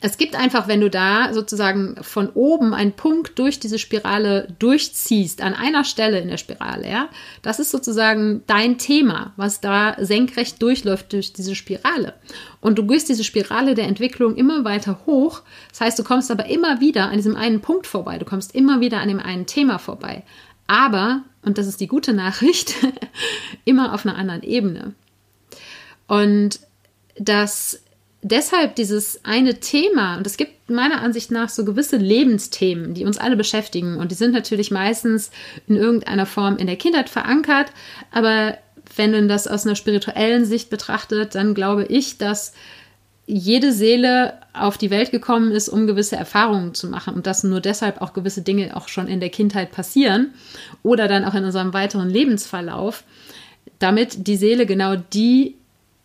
es gibt einfach, wenn du da sozusagen von oben einen Punkt durch diese Spirale durchziehst, an einer Stelle in der Spirale, ja, das ist sozusagen dein Thema, was da senkrecht durchläuft durch diese Spirale. Und du gehst diese Spirale der Entwicklung immer weiter hoch. Das heißt, du kommst aber immer wieder an diesem einen Punkt vorbei. Du kommst immer wieder an dem einen Thema vorbei. Aber, und das ist die gute Nachricht, (laughs) immer auf einer anderen Ebene. Und das deshalb dieses eine Thema, und es gibt meiner Ansicht nach so gewisse Lebensthemen, die uns alle beschäftigen, und die sind natürlich meistens in irgendeiner Form in der Kindheit verankert, aber wenn man das aus einer spirituellen Sicht betrachtet, dann glaube ich, dass jede Seele auf die Welt gekommen ist, um gewisse Erfahrungen zu machen und dass nur deshalb auch gewisse Dinge auch schon in der Kindheit passieren oder dann auch in unserem weiteren Lebensverlauf, damit die Seele genau die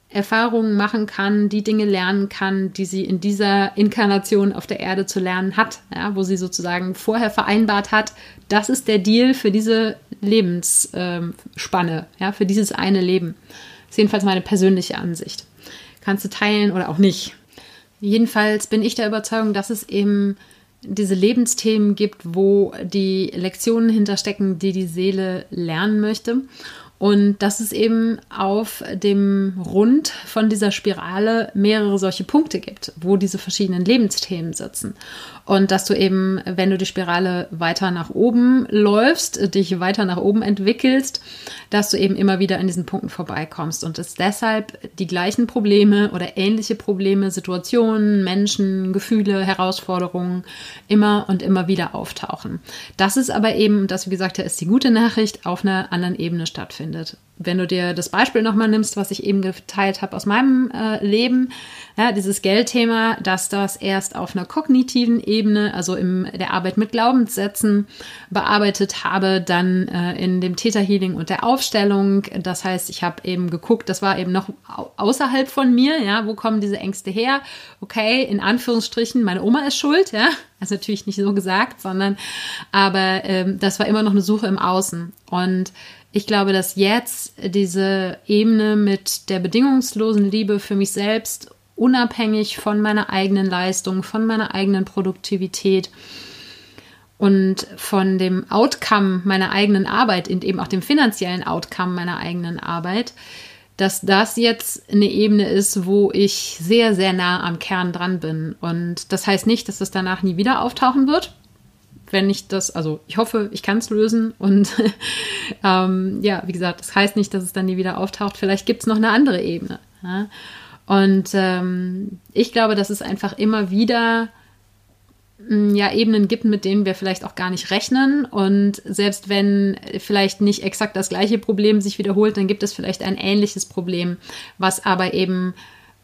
Erfahrungen machen kann, die Dinge lernen kann, die sie in dieser Inkarnation auf der Erde zu lernen hat, ja, wo sie sozusagen vorher vereinbart hat, das ist der Deal für diese Lebensspanne, ja, für dieses eine Leben. Das ist jedenfalls meine persönliche Ansicht. Kannst du teilen oder auch nicht. Jedenfalls bin ich der Überzeugung, dass es eben diese Lebensthemen gibt, wo die Lektionen hinterstecken, die die Seele lernen möchte. Und dass es eben auf dem Rund von dieser Spirale mehrere solche Punkte gibt, wo diese verschiedenen Lebensthemen sitzen. Und dass du eben, wenn du die Spirale weiter nach oben läufst, dich weiter nach oben entwickelst, dass du eben immer wieder an diesen Punkten vorbeikommst und es deshalb die gleichen Probleme oder ähnliche Probleme, Situationen, Menschen, Gefühle, Herausforderungen immer und immer wieder auftauchen. Das ist aber eben, das wie gesagt, ist die gute Nachricht, auf einer anderen Ebene stattfindet wenn du dir das Beispiel nochmal nimmst, was ich eben geteilt habe aus meinem äh, Leben, ja, dieses Geldthema, dass das erst auf einer kognitiven Ebene, also in der Arbeit mit Glaubenssätzen bearbeitet habe, dann äh, in dem Täterhealing und der Aufstellung. Das heißt, ich habe eben geguckt, das war eben noch außerhalb von mir, ja, wo kommen diese Ängste her? Okay, in Anführungsstrichen, meine Oma ist schuld, ja, also natürlich nicht so gesagt, sondern aber ähm, das war immer noch eine Suche im Außen und ich glaube, dass jetzt diese Ebene mit der bedingungslosen Liebe für mich selbst unabhängig von meiner eigenen Leistung, von meiner eigenen Produktivität und von dem Outcome meiner eigenen Arbeit und eben auch dem finanziellen Outcome meiner eigenen Arbeit, dass das jetzt eine Ebene ist, wo ich sehr, sehr nah am Kern dran bin. Und das heißt nicht, dass das danach nie wieder auftauchen wird. Wenn ich das, also ich hoffe, ich kann es lösen. Und (laughs) ähm, ja, wie gesagt, das heißt nicht, dass es dann nie wieder auftaucht. Vielleicht gibt es noch eine andere Ebene. Ja? Und ähm, ich glaube, dass es einfach immer wieder mm, ja, Ebenen gibt, mit denen wir vielleicht auch gar nicht rechnen. Und selbst wenn vielleicht nicht exakt das gleiche Problem sich wiederholt, dann gibt es vielleicht ein ähnliches Problem, was aber eben,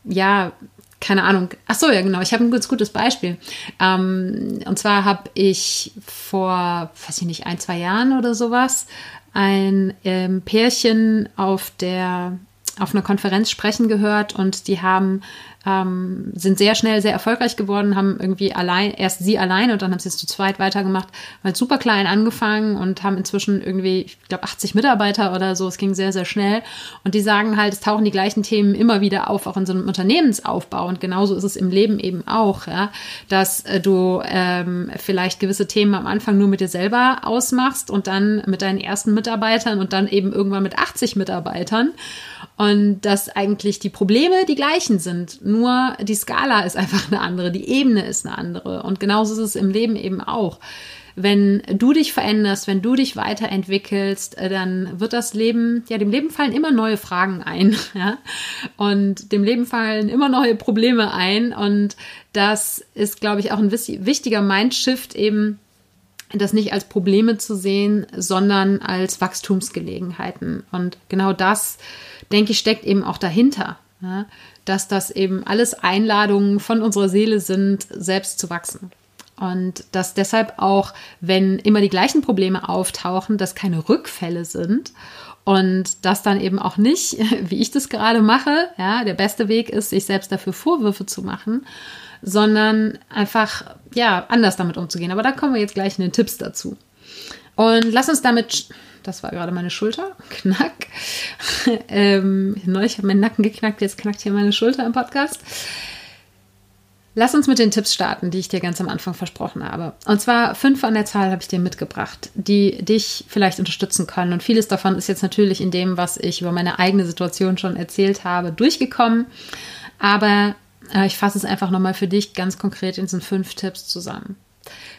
ja, keine Ahnung. Ach so, ja, genau. Ich habe ein ganz gutes Beispiel. Ähm, und zwar habe ich vor, weiß ich nicht, ein, zwei Jahren oder sowas ein ähm, Pärchen auf der auf einer Konferenz sprechen gehört und die haben ähm, sind sehr schnell sehr erfolgreich geworden, haben irgendwie allein, erst sie allein und dann haben sie es zu zweit weitergemacht, halt super klein angefangen und haben inzwischen irgendwie, ich glaube, 80 Mitarbeiter oder so. Es ging sehr, sehr schnell. Und die sagen halt, es tauchen die gleichen Themen immer wieder auf, auch in so einem Unternehmensaufbau. Und genauso ist es im Leben eben auch, ja, dass äh, du ähm, vielleicht gewisse Themen am Anfang nur mit dir selber ausmachst und dann mit deinen ersten Mitarbeitern und dann eben irgendwann mit 80 Mitarbeitern. Und dass eigentlich die Probleme die gleichen sind nur die Skala ist einfach eine andere, die Ebene ist eine andere. Und genauso ist es im Leben eben auch. Wenn du dich veränderst, wenn du dich weiterentwickelst, äh, dann wird das Leben, ja, dem Leben fallen immer neue Fragen ein, (laughs) ja. Und dem Leben fallen immer neue Probleme ein. Und das ist, glaube ich, auch ein wichtiger Mindshift eben, das nicht als Probleme zu sehen, sondern als Wachstumsgelegenheiten. Und genau das, denke ich, steckt eben auch dahinter. Ja? Dass das eben alles Einladungen von unserer Seele sind, selbst zu wachsen. Und dass deshalb auch, wenn immer die gleichen Probleme auftauchen, dass keine Rückfälle sind und das dann eben auch nicht, (laughs) wie ich das gerade mache, ja, der beste Weg ist, sich selbst dafür Vorwürfe zu machen, sondern einfach, ja, anders damit umzugehen. Aber da kommen wir jetzt gleich in den Tipps dazu. Und lass uns damit das war gerade meine Schulter. Knack. (laughs) ähm, neulich habe meinen Nacken geknackt, jetzt knackt hier meine Schulter im Podcast. Lass uns mit den Tipps starten, die ich dir ganz am Anfang versprochen habe. Und zwar fünf an der Zahl habe ich dir mitgebracht, die dich vielleicht unterstützen können. Und vieles davon ist jetzt natürlich in dem, was ich über meine eigene Situation schon erzählt habe, durchgekommen. Aber äh, ich fasse es einfach nochmal für dich ganz konkret in diesen fünf Tipps zusammen.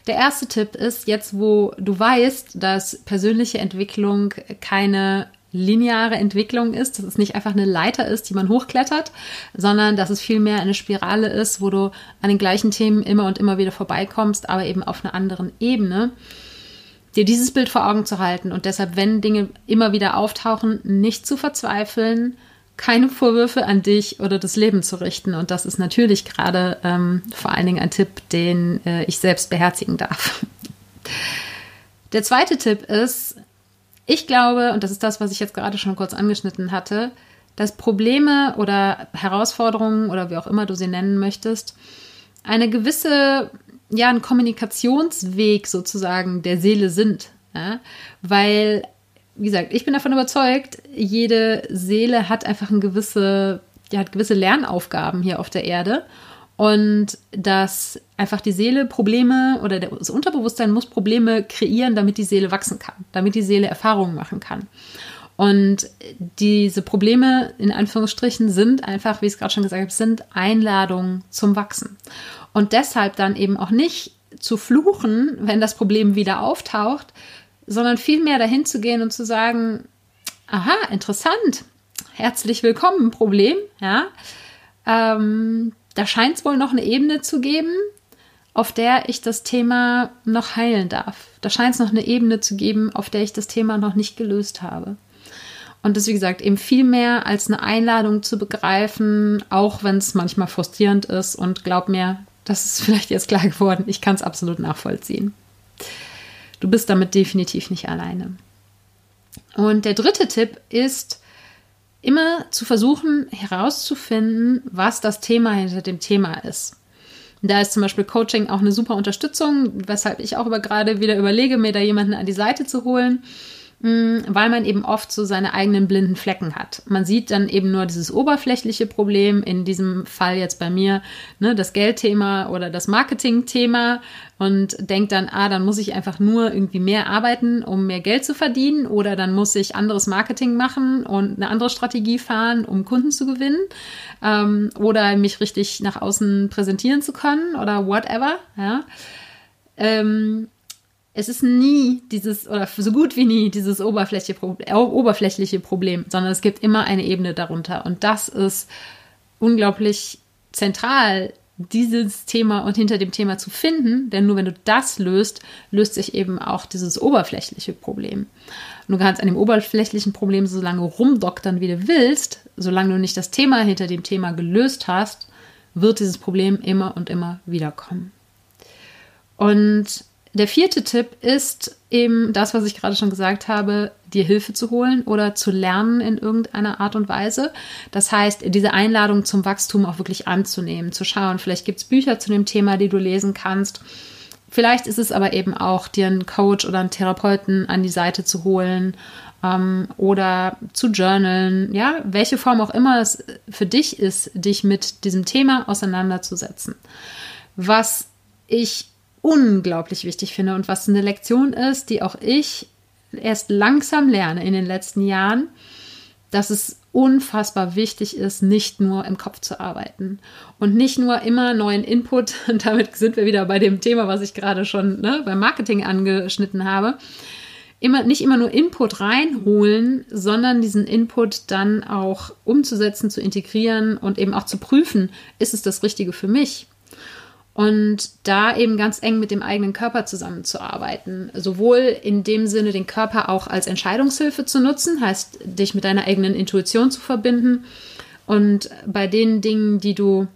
Der erste Tipp ist, jetzt wo du weißt, dass persönliche Entwicklung keine lineare Entwicklung ist, dass es nicht einfach eine Leiter ist, die man hochklettert, sondern dass es vielmehr eine Spirale ist, wo du an den gleichen Themen immer und immer wieder vorbeikommst, aber eben auf einer anderen Ebene. Dir dieses Bild vor Augen zu halten und deshalb, wenn Dinge immer wieder auftauchen, nicht zu verzweifeln, keine Vorwürfe an dich oder das Leben zu richten. Und das ist natürlich gerade ähm, vor allen Dingen ein Tipp, den äh, ich selbst beherzigen darf. Der zweite Tipp ist, ich glaube, und das ist das, was ich jetzt gerade schon kurz angeschnitten hatte, dass Probleme oder Herausforderungen oder wie auch immer du sie nennen möchtest, eine gewisse, ja, ein Kommunikationsweg sozusagen der Seele sind. Ja? Weil wie gesagt, ich bin davon überzeugt, jede Seele hat einfach eine gewisse, die hat gewisse Lernaufgaben hier auf der Erde. Und dass einfach die Seele Probleme oder das Unterbewusstsein muss Probleme kreieren, damit die Seele wachsen kann, damit die Seele Erfahrungen machen kann. Und diese Probleme in Anführungsstrichen sind einfach, wie ich es gerade schon gesagt habe, sind Einladungen zum Wachsen. Und deshalb dann eben auch nicht zu fluchen, wenn das Problem wieder auftaucht, sondern vielmehr dahin zu gehen und zu sagen, aha, interessant, herzlich willkommen, Problem, ja. Ähm, da scheint es wohl noch eine Ebene zu geben, auf der ich das Thema noch heilen darf. Da scheint es noch eine Ebene zu geben, auf der ich das Thema noch nicht gelöst habe. Und das, wie gesagt, eben viel mehr als eine Einladung zu begreifen, auch wenn es manchmal frustrierend ist. Und glaub mir, das ist (laughs) vielleicht jetzt klar geworden, ich kann es absolut nachvollziehen. Du bist damit definitiv nicht alleine. Und der dritte Tipp ist, immer zu versuchen herauszufinden, was das Thema hinter dem Thema ist. da ist zum Beispiel Coaching auch eine super Unterstützung, weshalb ich auch aber gerade wieder überlege, mir da jemanden an die Seite zu holen, weil man eben oft so seine eigenen blinden Flecken hat. Man sieht dann eben nur dieses oberflächliche Problem, in diesem Fall jetzt bei mir, ne, das Geldthema oder das Marketingthema und denkt dann, ah, dann muss ich einfach nur irgendwie mehr arbeiten, um mehr Geld zu verdienen oder dann muss ich anderes Marketing machen und eine andere Strategie fahren, um Kunden zu gewinnen ähm, oder mich richtig nach außen präsentieren zu können oder whatever, ja. Ähm, es ist nie dieses, oder so gut wie nie dieses oberflächliche, oberflächliche Problem, sondern es gibt immer eine Ebene darunter. Und das ist unglaublich zentral, dieses Thema und hinter dem Thema zu finden, denn nur wenn du das löst, löst sich eben auch dieses oberflächliche Problem. Und du kannst an dem oberflächlichen Problem so lange rumdoktern, wie du willst, solange du nicht das Thema hinter dem Thema gelöst hast, wird dieses Problem immer und immer wieder kommen. Und der vierte Tipp ist eben das, was ich gerade schon gesagt habe, dir Hilfe zu holen oder zu lernen in irgendeiner Art und Weise. Das heißt, diese Einladung zum Wachstum auch wirklich anzunehmen, zu schauen. Vielleicht gibt es Bücher zu dem Thema, die du lesen kannst. Vielleicht ist es aber eben auch, dir einen Coach oder einen Therapeuten an die Seite zu holen ähm, oder zu journalen, ja, welche Form auch immer es für dich ist, dich mit diesem Thema auseinanderzusetzen. Was ich unglaublich wichtig finde und was eine Lektion ist, die auch ich erst langsam lerne in den letzten Jahren, dass es unfassbar wichtig ist, nicht nur im Kopf zu arbeiten und nicht nur immer neuen Input, (laughs) und damit sind wir wieder bei dem Thema, was ich gerade schon ne, beim Marketing angeschnitten habe, immer, nicht immer nur Input reinholen, sondern diesen Input dann auch umzusetzen, zu integrieren und eben auch zu prüfen, ist es das Richtige für mich? Und da eben ganz eng mit dem eigenen Körper zusammenzuarbeiten. Sowohl in dem Sinne, den Körper auch als Entscheidungshilfe zu nutzen, heißt, dich mit deiner eigenen Intuition zu verbinden. Und bei den Dingen, die du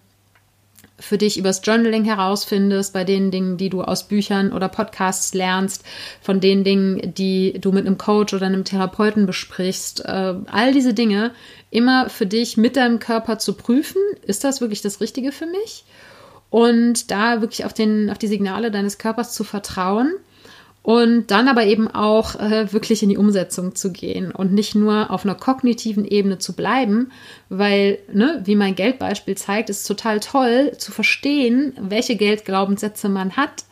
für dich übers Journaling herausfindest, bei den Dingen, die du aus Büchern oder Podcasts lernst, von den Dingen, die du mit einem Coach oder einem Therapeuten besprichst, äh, all diese Dinge immer für dich mit deinem Körper zu prüfen, ist das wirklich das Richtige für mich? Und da wirklich auf, den, auf die Signale deines Körpers zu vertrauen und dann aber eben auch äh, wirklich in die Umsetzung zu gehen und nicht nur auf einer kognitiven Ebene zu bleiben, weil, ne, wie mein Geldbeispiel zeigt, ist total toll zu verstehen, welche Geldglaubenssätze man hat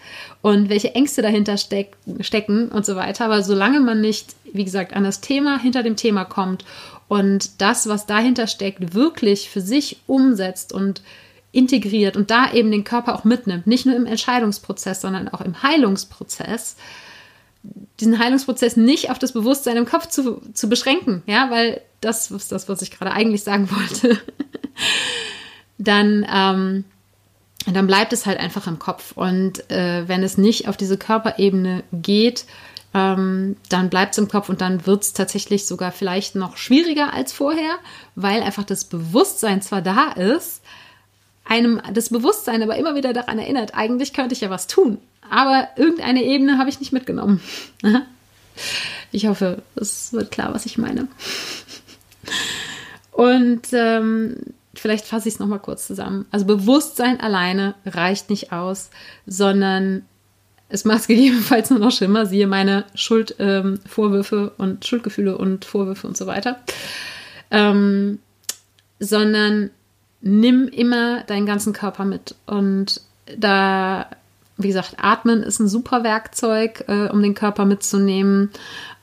und welche Ängste dahinter steck, stecken und so weiter. Aber solange man nicht, wie gesagt, an das Thema hinter dem Thema kommt und das, was dahinter steckt, wirklich für sich umsetzt und integriert und da eben den Körper auch mitnimmt, nicht nur im Entscheidungsprozess, sondern auch im Heilungsprozess, diesen Heilungsprozess nicht auf das Bewusstsein im Kopf zu, zu beschränken, ja, weil das ist das, was ich gerade eigentlich sagen wollte, (laughs) dann, ähm, dann bleibt es halt einfach im Kopf. Und äh, wenn es nicht auf diese Körperebene geht, ähm, dann bleibt es im Kopf und dann wird es tatsächlich sogar vielleicht noch schwieriger als vorher, weil einfach das Bewusstsein zwar da ist, einem das Bewusstsein aber immer wieder daran erinnert, eigentlich könnte ich ja was tun. Aber irgendeine Ebene habe ich nicht mitgenommen. (laughs) ich hoffe, es wird klar, was ich meine. Und ähm, vielleicht fasse ich es nochmal kurz zusammen. Also Bewusstsein alleine reicht nicht aus, sondern es macht (laughs) gegebenenfalls nur noch schlimmer. Siehe meine Schuldvorwürfe ähm, und Schuldgefühle und Vorwürfe und so weiter. Ähm, sondern nimm immer deinen ganzen Körper mit. Und da, wie gesagt, Atmen ist ein super Werkzeug, äh, um den Körper mitzunehmen.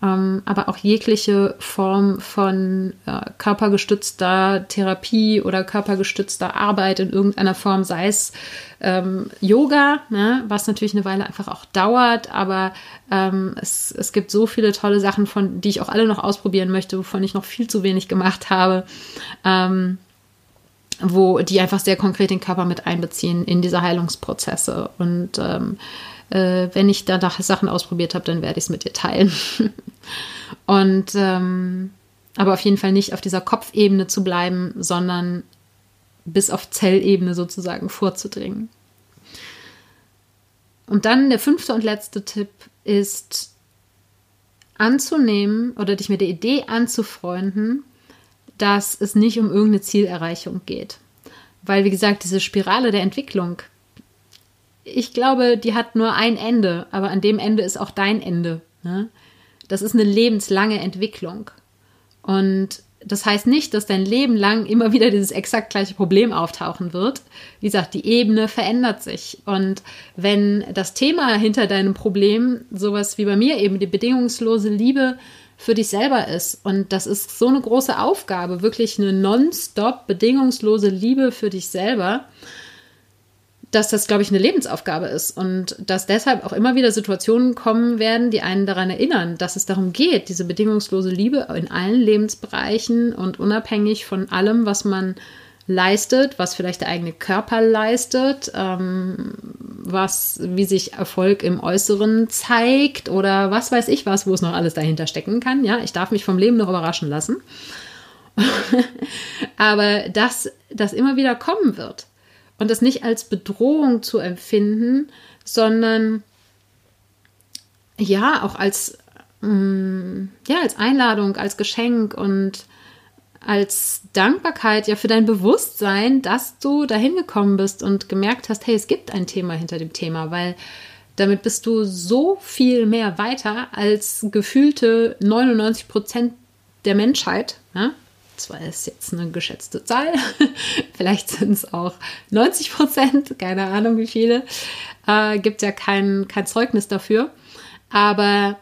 Ähm, aber auch jegliche Form von äh, körpergestützter Therapie oder körpergestützter Arbeit in irgendeiner Form, sei es ähm, Yoga, ne, was natürlich eine Weile einfach auch dauert, aber ähm, es, es gibt so viele tolle Sachen, von die ich auch alle noch ausprobieren möchte, wovon ich noch viel zu wenig gemacht habe. Ähm, wo die einfach sehr konkret den Körper mit einbeziehen in diese Heilungsprozesse. Und ähm, äh, wenn ich da Sachen ausprobiert habe, dann werde ich es mit dir teilen. (laughs) Und ähm, aber auf jeden Fall nicht auf dieser Kopfebene zu bleiben, sondern bis auf Zellebene sozusagen vorzudringen. Und dann der fünfte und letzte Tipp ist anzunehmen oder dich mit der Idee anzufreunden, dass es nicht um irgendeine Zielerreichung geht. Weil, wie gesagt, diese Spirale der Entwicklung, ich glaube, die hat nur ein Ende, aber an dem Ende ist auch dein Ende. Ne? das ist eine lebenslange Entwicklung. Und das heißt nicht, dass dein Leben lang immer wieder dieses exakt gleiche Problem auftauchen wird. Wie gesagt, die Ebene verändert sich. Und wenn das Thema hinter deinem Problem sowas wie bei mir eben die bedingungslose Liebe für dich selber ist, und das ist so eine große Aufgabe, wirklich eine nonstop bedingungslose Liebe für dich selber, dass das, glaube ich, eine Lebensaufgabe ist. Und dass deshalb auch immer wieder Situationen kommen werden, die einen daran erinnern, dass es darum geht, diese bedingungslose Liebe in allen Lebensbereichen und unabhängig von allem, was man leistet, was vielleicht der eigene Körper leistet, ähm, was, wie sich Erfolg im Äußeren zeigt oder was weiß ich was, wo es noch alles dahinter stecken kann. Ja, ich darf mich vom Leben noch überraschen lassen. (laughs) Aber dass das immer wieder kommen wird und das nicht als Bedrohung zu empfinden, sondern ja, auch als, mm, ja, als Einladung, als Geschenk und als Dankbarkeit ja für dein Bewusstsein, dass du dahin gekommen bist und gemerkt hast, hey, es gibt ein Thema hinter dem Thema, weil damit bist du so viel mehr weiter als gefühlte 99 Prozent der Menschheit. Ne? zwar ist jetzt eine geschätzte Zahl, (laughs) vielleicht sind es auch 90 Prozent, keine Ahnung wie viele, äh, gibt ja kein, kein Zeugnis dafür. Aber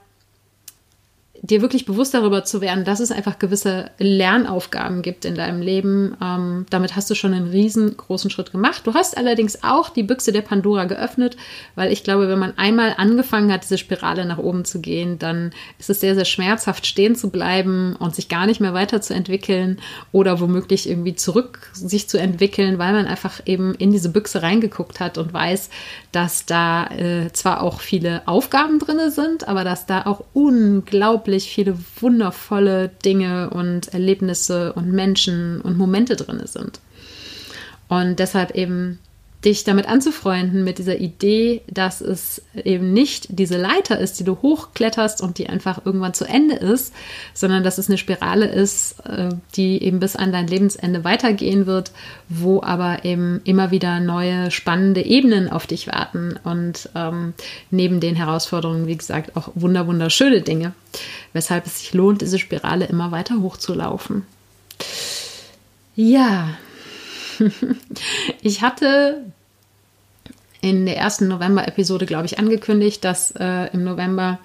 dir wirklich bewusst darüber zu werden, dass es einfach gewisse Lernaufgaben gibt in deinem Leben. Ähm, damit hast du schon einen riesengroßen Schritt gemacht. Du hast allerdings auch die Büchse der Pandora geöffnet, weil ich glaube, wenn man einmal angefangen hat, diese Spirale nach oben zu gehen, dann ist es sehr, sehr schmerzhaft, stehen zu bleiben und sich gar nicht mehr weiterzuentwickeln oder womöglich irgendwie zurück sich zu entwickeln, weil man einfach eben in diese Büchse reingeguckt hat und weiß, dass da äh, zwar auch viele Aufgaben drin sind, aber dass da auch unglaublich viele wundervolle Dinge und Erlebnisse und Menschen und Momente drin sind. Und deshalb eben dich damit anzufreunden, mit dieser Idee, dass es eben nicht diese Leiter ist, die du hochkletterst und die einfach irgendwann zu Ende ist, sondern dass es eine Spirale ist, äh, die eben bis an dein Lebensende weitergehen wird, wo aber eben immer wieder neue spannende Ebenen auf dich warten und ähm, neben den Herausforderungen, wie gesagt, auch wunder wunderschöne Dinge, weshalb es sich lohnt, diese Spirale immer weiter hochzulaufen. Ja, (laughs) ich hatte in der ersten November-Episode, glaube ich, angekündigt, dass äh, im November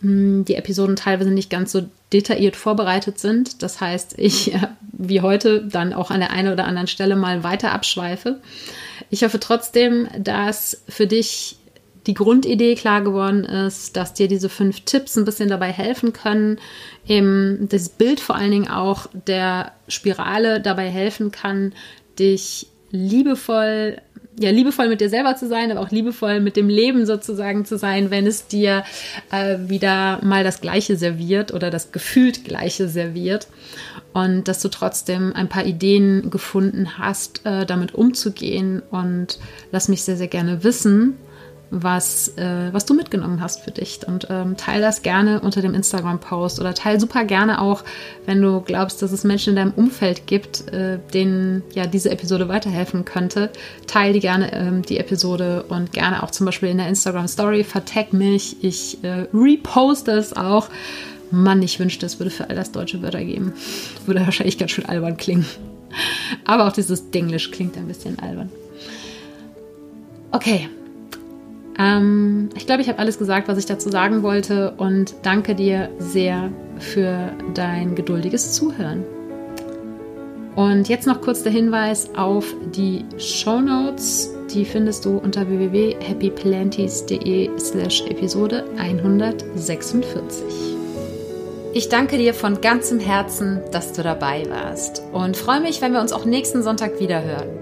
mh, hm, die Episoden teilweise nicht ganz so detailliert vorbereitet sind. Das heißt, ich, äh, wie heute, dann auch an der einen oder anderen Stelle mal weiter abschweife. Ich hoffe trotzdem, dass für dich die Grundidee klar geworden ist, dass dir diese fünf Tipps ein bisschen dabei helfen können, eben das Bild vor allen Dingen auch der Spirale dabei helfen kann, dich liebevoll ja, liebevoll mit dir selber zu sein, aber auch liebevoll mit dem Leben sozusagen zu sein, wenn es dir äh, wieder mal das Gleiche serviert oder das gefühlt Gleiche serviert. Und dass du trotzdem ein paar Ideen gefunden hast, äh, damit umzugehen. Und lass mich sehr, sehr gerne wissen, was, äh, was du mitgenommen hast für dich. Und ähm, teile das gerne unter dem Instagram-Post oder teile super gerne auch, wenn du glaubst, dass es Menschen in deinem Umfeld gibt, äh, denen ja diese Episode weiterhelfen könnte. Teile die gerne ähm, die Episode und gerne auch zum Beispiel in der Instagram-Story. Vertag mich. Ich äh, reposte es auch. Mann, ich wünschte, es würde für all das deutsche Wörter geben. Würde wahrscheinlich ganz schön albern klingen. Aber auch dieses Dinglish klingt ein bisschen albern. Okay, ähm, ich glaube, ich habe alles gesagt, was ich dazu sagen wollte und danke dir sehr für dein geduldiges Zuhören. Und jetzt noch kurz der Hinweis auf die Show Notes. Die findest du unter www.happyplanties.de slash Episode 146. Ich danke dir von ganzem Herzen, dass du dabei warst und freue mich, wenn wir uns auch nächsten Sonntag wieder hören.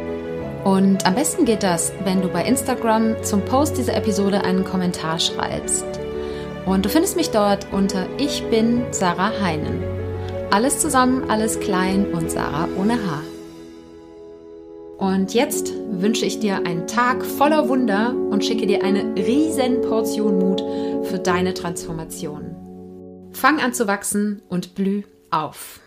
Und am besten geht das, wenn du bei Instagram zum Post dieser Episode einen Kommentar schreibst. Und du findest mich dort unter Ich bin Sarah Heinen. Alles zusammen, alles klein und Sarah ohne Haar. Und jetzt wünsche ich dir einen Tag voller Wunder und schicke dir eine riesen Portion Mut für deine Transformation. Fang an zu wachsen und blüh auf.